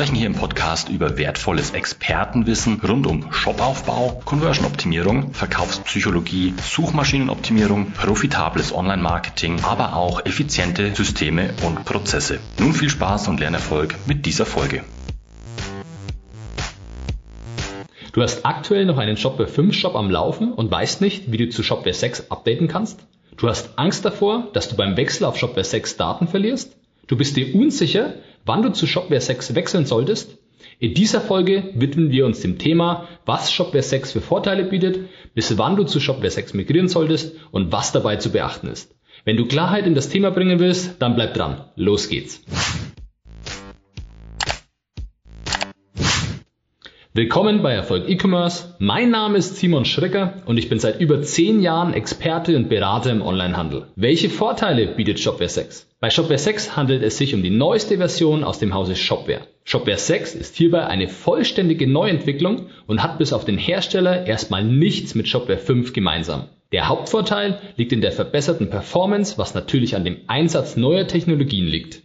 sprechen hier im Podcast über wertvolles Expertenwissen rund um Shopaufbau, Conversion-Optimierung, Verkaufspsychologie, Suchmaschinenoptimierung, profitables Online-Marketing, aber auch effiziente Systeme und Prozesse. Nun viel Spaß und Lernerfolg mit dieser Folge. Du hast aktuell noch einen Shopware 5 Shop am Laufen und weißt nicht, wie du zu Shopware 6 updaten kannst? Du hast Angst davor, dass du beim Wechsel auf Shopware 6 Daten verlierst? Du bist dir unsicher, wann du zu Shopware 6 wechseln solltest? In dieser Folge widmen wir uns dem Thema, was Shopware 6 für Vorteile bietet, bis wann du zu Shopware 6 migrieren solltest und was dabei zu beachten ist. Wenn du Klarheit in das Thema bringen willst, dann bleib dran. Los geht's. Willkommen bei Erfolg E-Commerce. Mein Name ist Simon Schrecker und ich bin seit über 10 Jahren Experte und Berater im Onlinehandel. Welche Vorteile bietet Shopware 6? Bei Shopware 6 handelt es sich um die neueste Version aus dem Hause Shopware. Shopware 6 ist hierbei eine vollständige Neuentwicklung und hat bis auf den Hersteller erstmal nichts mit Shopware 5 gemeinsam. Der Hauptvorteil liegt in der verbesserten Performance, was natürlich an dem Einsatz neuer Technologien liegt.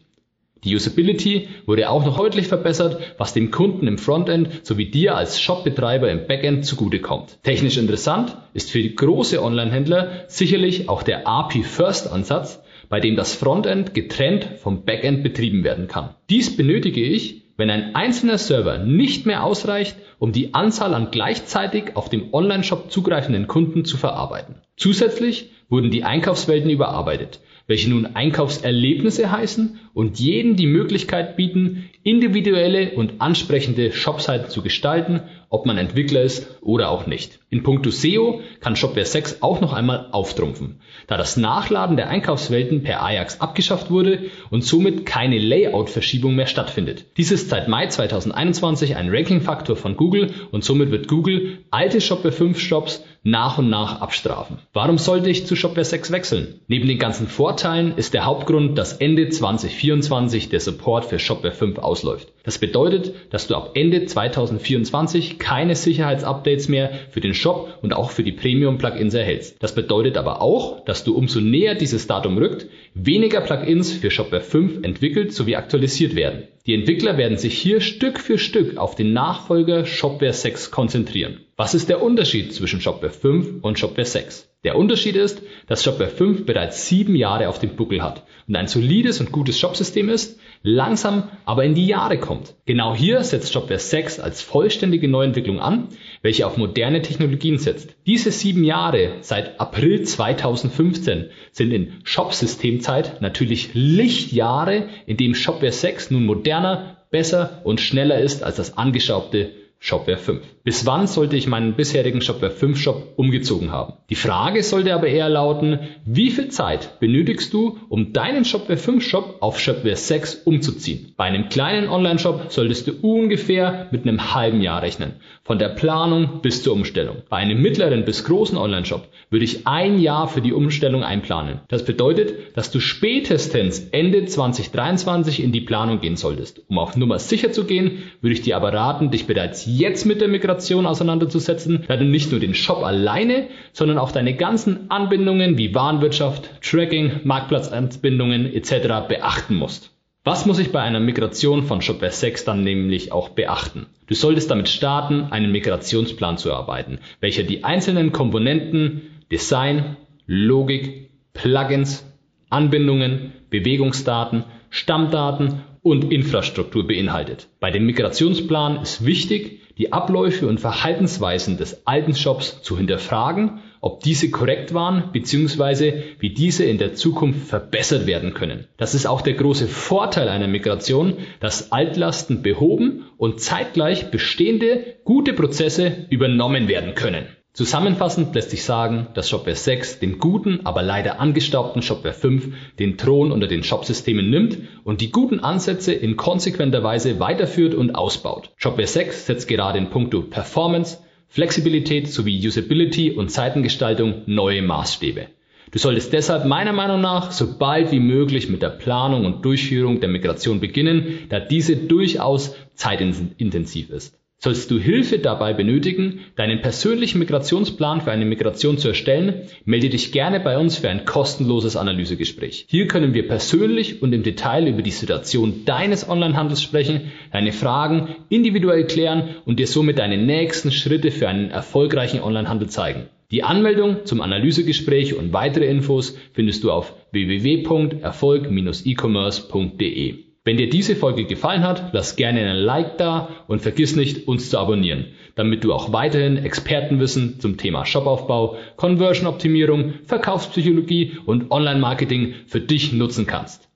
Die Usability wurde auch noch deutlich verbessert, was dem Kunden im Frontend sowie dir als Shopbetreiber im Backend zugutekommt. Technisch interessant ist für große Onlinehändler sicherlich auch der API First Ansatz, bei dem das Frontend getrennt vom Backend betrieben werden kann. Dies benötige ich, wenn ein einzelner Server nicht mehr ausreicht, um die Anzahl an gleichzeitig auf dem Online-Shop zugreifenden Kunden zu verarbeiten. Zusätzlich wurden die Einkaufswelten überarbeitet welche nun Einkaufserlebnisse heißen und jedem die Möglichkeit bieten, individuelle und ansprechende Shopseiten zu gestalten, ob man Entwickler ist oder auch nicht. In puncto SEO kann Shopware 6 auch noch einmal auftrumpfen, da das Nachladen der Einkaufswelten per Ajax abgeschafft wurde und somit keine Layout-Verschiebung mehr stattfindet. Dies ist seit Mai 2021 ein Ranking-Faktor von Google und somit wird Google alte Shopware 5 Shops nach und nach abstrafen. Warum sollte ich zu Shopware 6 wechseln? Neben den ganzen Vorteilen ist der Hauptgrund, dass Ende 2024 der Support für Shopware 5 ausläuft. Das bedeutet, dass du ab Ende 2024 keine Sicherheitsupdates mehr für den Shop und auch für die Premium-Plugins erhältst. Das bedeutet aber auch, dass du umso näher dieses Datum rückt, weniger Plugins für Shopware 5 entwickelt sowie aktualisiert werden. Die Entwickler werden sich hier Stück für Stück auf den Nachfolger Shopware 6 konzentrieren. Was ist der Unterschied zwischen Shopware 5 und Shopware 6? Der Unterschied ist, dass Shopware 5 bereits sieben Jahre auf dem Buckel hat und ein solides und gutes Shopsystem ist, langsam aber in die Jahre kommt. Genau hier setzt Shopware 6 als vollständige Neuentwicklung an, welche auf moderne Technologien setzt. Diese sieben Jahre seit April 2015 sind in Shopsystemzeit natürlich Lichtjahre, in dem Shopware 6 nun moderner, besser und schneller ist als das angeschaubte Shopware 5. Bis wann sollte ich meinen bisherigen Shopware 5 Shop umgezogen haben? Die Frage sollte aber eher lauten, wie viel Zeit benötigst du, um deinen Shopware 5 Shop auf Shopware 6 umzuziehen? Bei einem kleinen Online-Shop solltest du ungefähr mit einem halben Jahr rechnen, von der Planung bis zur Umstellung. Bei einem mittleren bis großen Online-Shop würde ich ein Jahr für die Umstellung einplanen. Das bedeutet, dass du spätestens Ende 2023 in die Planung gehen solltest. Um auf Nummer sicher zu gehen, würde ich dir aber raten, dich bereits jetzt mit der Migration auseinanderzusetzen, da du nicht nur den Shop alleine, sondern auch deine ganzen Anbindungen wie Warenwirtschaft, Tracking, Marktplatzanbindungen etc. beachten musst. Was muss ich bei einer Migration von Shopware 6 dann nämlich auch beachten? Du solltest damit starten, einen Migrationsplan zu erarbeiten, welcher die einzelnen Komponenten Design, Logik, Plugins, Anbindungen, Bewegungsdaten, Stammdaten und Infrastruktur beinhaltet. Bei dem Migrationsplan ist wichtig, die Abläufe und Verhaltensweisen des alten Shops zu hinterfragen, ob diese korrekt waren bzw. wie diese in der Zukunft verbessert werden können. Das ist auch der große Vorteil einer Migration, dass Altlasten behoben und zeitgleich bestehende gute Prozesse übernommen werden können. Zusammenfassend lässt sich sagen, dass Shopware 6 dem guten, aber leider angestaubten Shopware 5 den Thron unter den Shopsystemen nimmt und die guten Ansätze in konsequenter Weise weiterführt und ausbaut. Shopware 6 setzt gerade in puncto Performance, Flexibilität sowie Usability und Seitengestaltung neue Maßstäbe. Du solltest deshalb meiner Meinung nach so bald wie möglich mit der Planung und Durchführung der Migration beginnen, da diese durchaus zeitintensiv ist. Sollst du Hilfe dabei benötigen, deinen persönlichen Migrationsplan für eine Migration zu erstellen, melde dich gerne bei uns für ein kostenloses Analysegespräch. Hier können wir persönlich und im Detail über die Situation deines Onlinehandels sprechen, deine Fragen individuell klären und dir somit deine nächsten Schritte für einen erfolgreichen Onlinehandel zeigen. Die Anmeldung zum Analysegespräch und weitere Infos findest du auf www.erfolg-e-commerce.de. Wenn dir diese Folge gefallen hat, lass gerne einen Like da und vergiss nicht, uns zu abonnieren, damit du auch weiterhin Expertenwissen zum Thema Shopaufbau, Conversion-Optimierung, Verkaufspsychologie und Online-Marketing für dich nutzen kannst.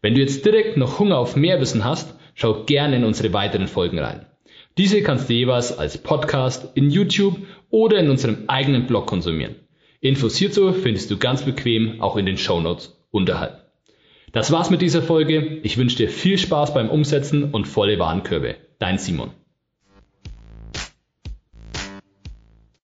Wenn du jetzt direkt noch Hunger auf mehr Wissen hast, schau gerne in unsere weiteren Folgen rein. Diese kannst du jeweils als Podcast in YouTube oder in unserem eigenen Blog konsumieren. Infos hierzu findest du ganz bequem auch in den Show Notes unterhalb. Das war's mit dieser Folge. Ich wünsche dir viel Spaß beim Umsetzen und volle Warenkörbe. Dein Simon.